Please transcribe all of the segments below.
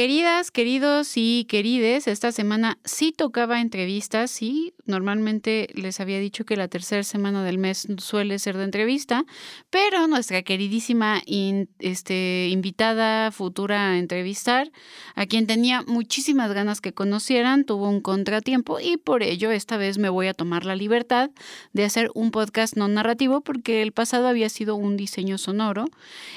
Queridas, queridos y querides, esta semana sí tocaba entrevistas, sí, normalmente les había dicho que la tercera semana del mes suele ser de entrevista, pero nuestra queridísima este, invitada futura a entrevistar, a quien tenía muchísimas ganas que conocieran, tuvo un contratiempo y por ello esta vez me voy a tomar la libertad de hacer un podcast no narrativo porque el pasado había sido un diseño sonoro.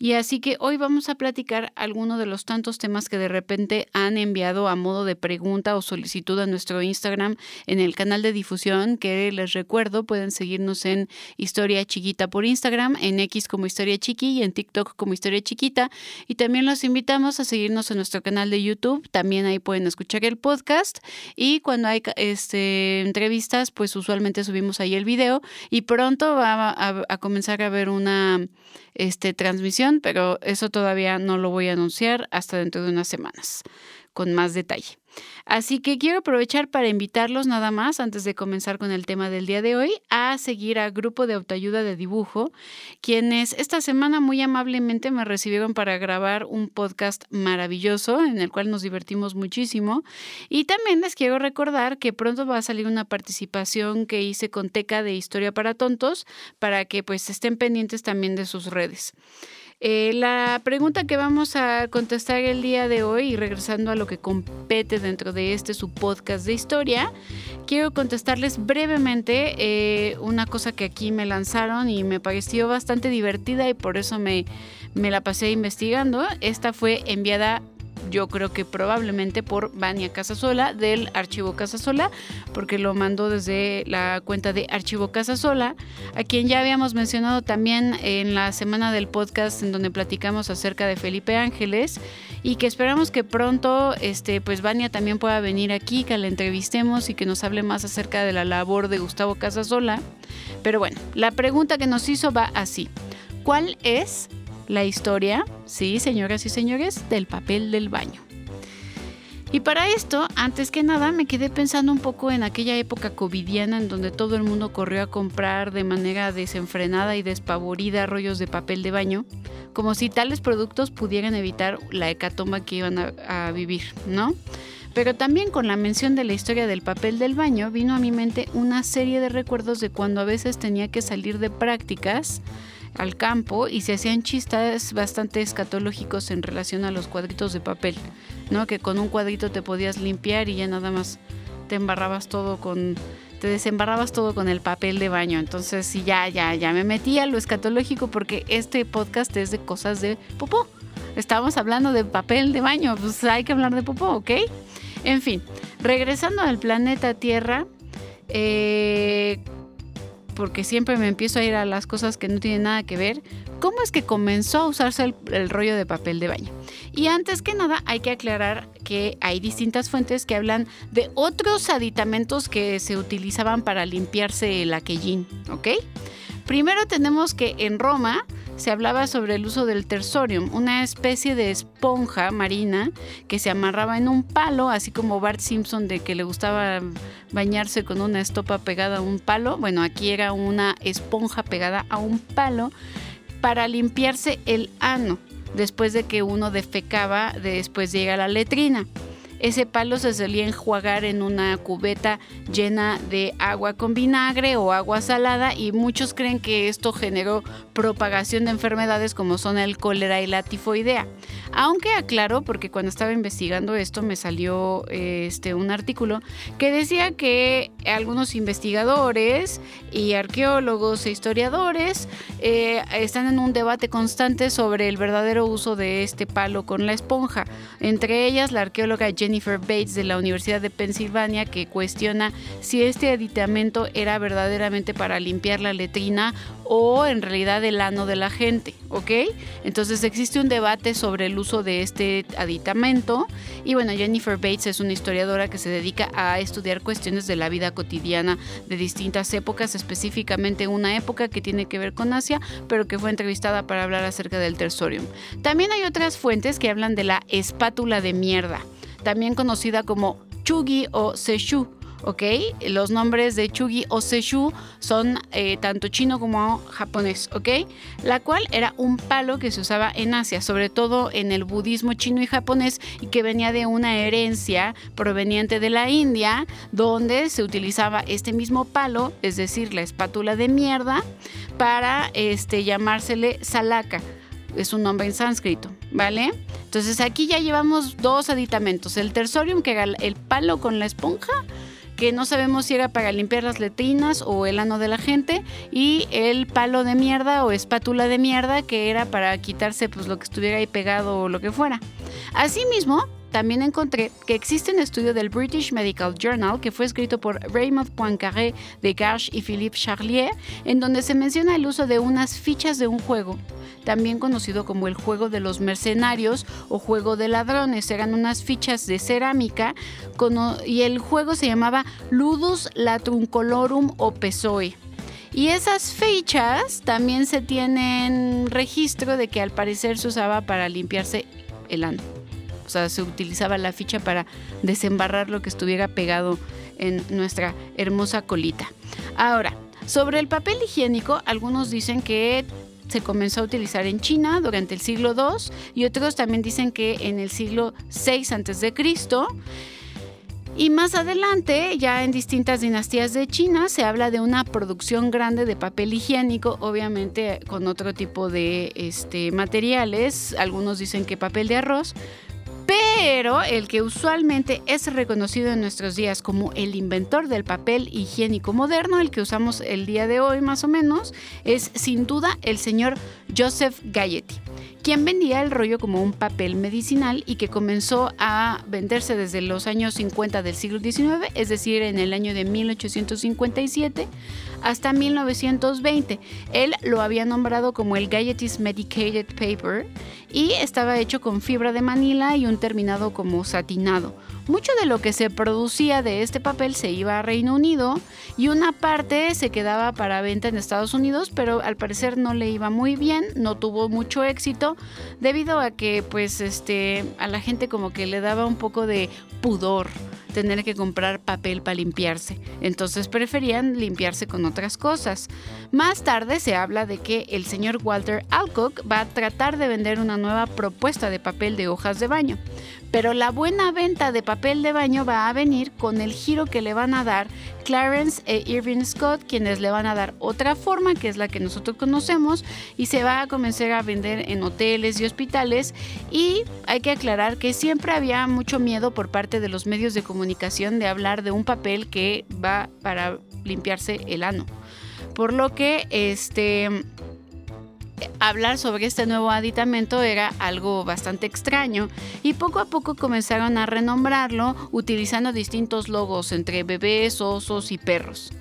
Y así que hoy vamos a platicar algunos de los tantos temas que de repente han enviado a modo de pregunta o solicitud a nuestro Instagram en el canal de difusión que les recuerdo pueden seguirnos en Historia Chiquita por Instagram, en X como Historia Chiqui y en TikTok como Historia Chiquita. Y también los invitamos a seguirnos en nuestro canal de YouTube, también ahí pueden escuchar el podcast. Y cuando hay este, entrevistas pues usualmente subimos ahí el video y pronto va a, a comenzar a haber una este, transmisión, pero eso todavía no lo voy a anunciar hasta dentro de unas semanas con más detalle. Así que quiero aprovechar para invitarlos nada más, antes de comenzar con el tema del día de hoy, a seguir al grupo de autoayuda de dibujo, quienes esta semana muy amablemente me recibieron para grabar un podcast maravilloso en el cual nos divertimos muchísimo. Y también les quiero recordar que pronto va a salir una participación que hice con Teca de Historia para Tontos para que pues estén pendientes también de sus redes. Eh, la pregunta que vamos a contestar el día de hoy, y regresando a lo que compete dentro de este su podcast de historia, quiero contestarles brevemente eh, una cosa que aquí me lanzaron y me pareció bastante divertida y por eso me, me la pasé investigando. Esta fue enviada yo creo que probablemente por Vania Casasola del archivo Casasola, porque lo mandó desde la cuenta de archivo Casasola, a quien ya habíamos mencionado también en la semana del podcast en donde platicamos acerca de Felipe Ángeles y que esperamos que pronto este pues Vania también pueda venir aquí, que la entrevistemos y que nos hable más acerca de la labor de Gustavo Casasola. Pero bueno, la pregunta que nos hizo va así. ¿Cuál es la historia, sí, señoras y señores, del papel del baño. Y para esto, antes que nada, me quedé pensando un poco en aquella época covidiana en donde todo el mundo corrió a comprar de manera desenfrenada y despavorida rollos de papel de baño, como si tales productos pudieran evitar la hecatomba que iban a, a vivir, ¿no? Pero también con la mención de la historia del papel del baño vino a mi mente una serie de recuerdos de cuando a veces tenía que salir de prácticas al campo y se hacían chistes bastante escatológicos en relación a los cuadritos de papel, ¿no? Que con un cuadrito te podías limpiar y ya nada más te embarrabas todo con te desembarrabas todo con el papel de baño. Entonces, sí, ya, ya, ya me metí a lo escatológico porque este podcast es de cosas de popó. Estábamos hablando de papel de baño, pues hay que hablar de popó, ¿ok? En fin, regresando al planeta Tierra, eh, porque siempre me empiezo a ir a las cosas que no tienen nada que ver, ¿cómo es que comenzó a usarse el, rollo de papel de baño? Y antes que nada hay que aclarar que hay distintas fuentes que hablan de otros aditamentos que se utilizaban para limpiarse el aquellín, ¿ok? Primero tenemos que en Roma se hablaba sobre el uso del tersorium, una especie de esponja marina que se amarraba en un palo, así como Bart Simpson de que le gustaba bañarse con una estopa pegada a un palo. Bueno, aquí era una esponja pegada a un palo para limpiarse el ano después de que uno defecaba después de llegar a la letrina. Ese palo se solía enjuagar en una cubeta llena de agua con vinagre o agua salada y muchos creen que esto generó propagación de enfermedades como son el cólera y la tifoidea. Aunque aclaro, porque cuando estaba investigando esto me salió este, un artículo que decía que algunos investigadores y arqueólogos e historiadores eh, están en un debate constante sobre el verdadero uso de este palo con la esponja. Entre ellas la arqueóloga Jenny Jennifer Bates de la Universidad de Pensilvania que cuestiona si este aditamento era verdaderamente para limpiar la letrina o en realidad el ano de la gente, ¿ok? Entonces existe un debate sobre el uso de este aditamento y bueno, Jennifer Bates es una historiadora que se dedica a estudiar cuestiones de la vida cotidiana de distintas épocas, específicamente una época que tiene que ver con Asia, pero que fue entrevistada para hablar acerca del tersorium. También hay otras fuentes que hablan de la espátula de mierda también conocida como chugi o seshu ¿ok? Los nombres de Chugi o Seishu son eh, tanto chino como japonés, ¿ok? La cual era un palo que se usaba en Asia, sobre todo en el budismo chino y japonés, y que venía de una herencia proveniente de la India, donde se utilizaba este mismo palo, es decir, la espátula de mierda, para este, llamársele salaka. Es un nombre en sánscrito, ¿vale? Entonces aquí ya llevamos dos aditamentos. El tersorium, que era el palo con la esponja, que no sabemos si era para limpiar las letrinas o el ano de la gente, y el palo de mierda o espátula de mierda, que era para quitarse pues lo que estuviera ahí pegado o lo que fuera. Asimismo, también encontré que existe un estudio del British Medical Journal que fue escrito por Raymond Poincaré de Garche y Philippe Charlier, en donde se menciona el uso de unas fichas de un juego, también conocido como el juego de los mercenarios o juego de ladrones. Eran unas fichas de cerámica y el juego se llamaba Ludus Latruncolorum o Pesoi. Y esas fichas también se tienen registro de que al parecer se usaba para limpiarse el ano. O sea, se utilizaba la ficha para desembarrar lo que estuviera pegado en nuestra hermosa colita. Ahora, sobre el papel higiénico, algunos dicen que se comenzó a utilizar en China durante el siglo II y otros también dicen que en el siglo VI a.C. Y más adelante, ya en distintas dinastías de China, se habla de una producción grande de papel higiénico, obviamente con otro tipo de este, materiales. Algunos dicen que papel de arroz, pero el que usualmente es reconocido en nuestros días como el inventor del papel higiénico moderno, el que usamos el día de hoy más o menos, es sin duda el señor Joseph Galletti quien vendía el rollo como un papel medicinal y que comenzó a venderse desde los años 50 del siglo XIX, es decir, en el año de 1857 hasta 1920. Él lo había nombrado como el Galletis Medicated Paper y estaba hecho con fibra de manila y un terminado como satinado. Mucho de lo que se producía de este papel se iba a Reino Unido y una parte se quedaba para venta en Estados Unidos, pero al parecer no le iba muy bien, no tuvo mucho éxito debido a que pues este a la gente como que le daba un poco de pudor tener que comprar papel para limpiarse. Entonces preferían limpiarse con otras cosas. Más tarde se habla de que el señor Walter Alcock va a tratar de vender una nueva propuesta de papel de hojas de baño. Pero la buena venta de papel de baño va a venir con el giro que le van a dar Clarence e Irving Scott, quienes le van a dar otra forma, que es la que nosotros conocemos, y se va a comenzar a vender en hoteles y hospitales. Y hay que aclarar que siempre había mucho miedo por parte de los medios de comunicación de hablar de un papel que va para limpiarse el ano. Por lo que este hablar sobre este nuevo aditamento era algo bastante extraño y poco a poco comenzaron a renombrarlo utilizando distintos logos entre bebés, osos y perros.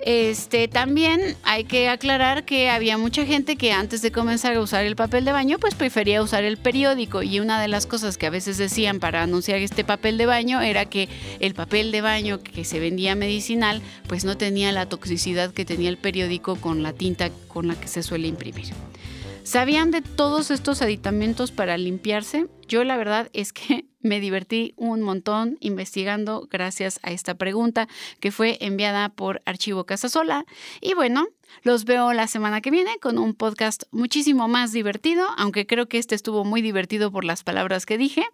Este, también hay que aclarar que había mucha gente que antes de comenzar a usar el papel de baño, pues prefería usar el periódico. Y una de las cosas que a veces decían para anunciar este papel de baño era que el papel de baño que se vendía medicinal, pues no tenía la toxicidad que tenía el periódico con la tinta con la que se suele imprimir. ¿Sabían de todos estos aditamentos para limpiarse? Yo la verdad es que me divertí un montón investigando gracias a esta pregunta que fue enviada por Archivo Casasola. Y bueno, los veo la semana que viene con un podcast muchísimo más divertido, aunque creo que este estuvo muy divertido por las palabras que dije.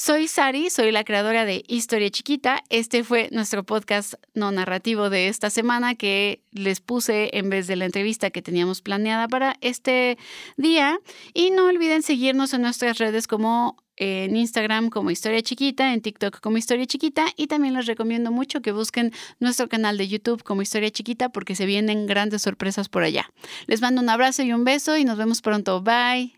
Soy Sari, soy la creadora de Historia Chiquita. Este fue nuestro podcast no narrativo de esta semana que les puse en vez de la entrevista que teníamos planeada para este día. Y no olviden seguirnos en nuestras redes como en Instagram como Historia Chiquita, en TikTok como Historia Chiquita y también les recomiendo mucho que busquen nuestro canal de YouTube como Historia Chiquita porque se vienen grandes sorpresas por allá. Les mando un abrazo y un beso y nos vemos pronto. Bye.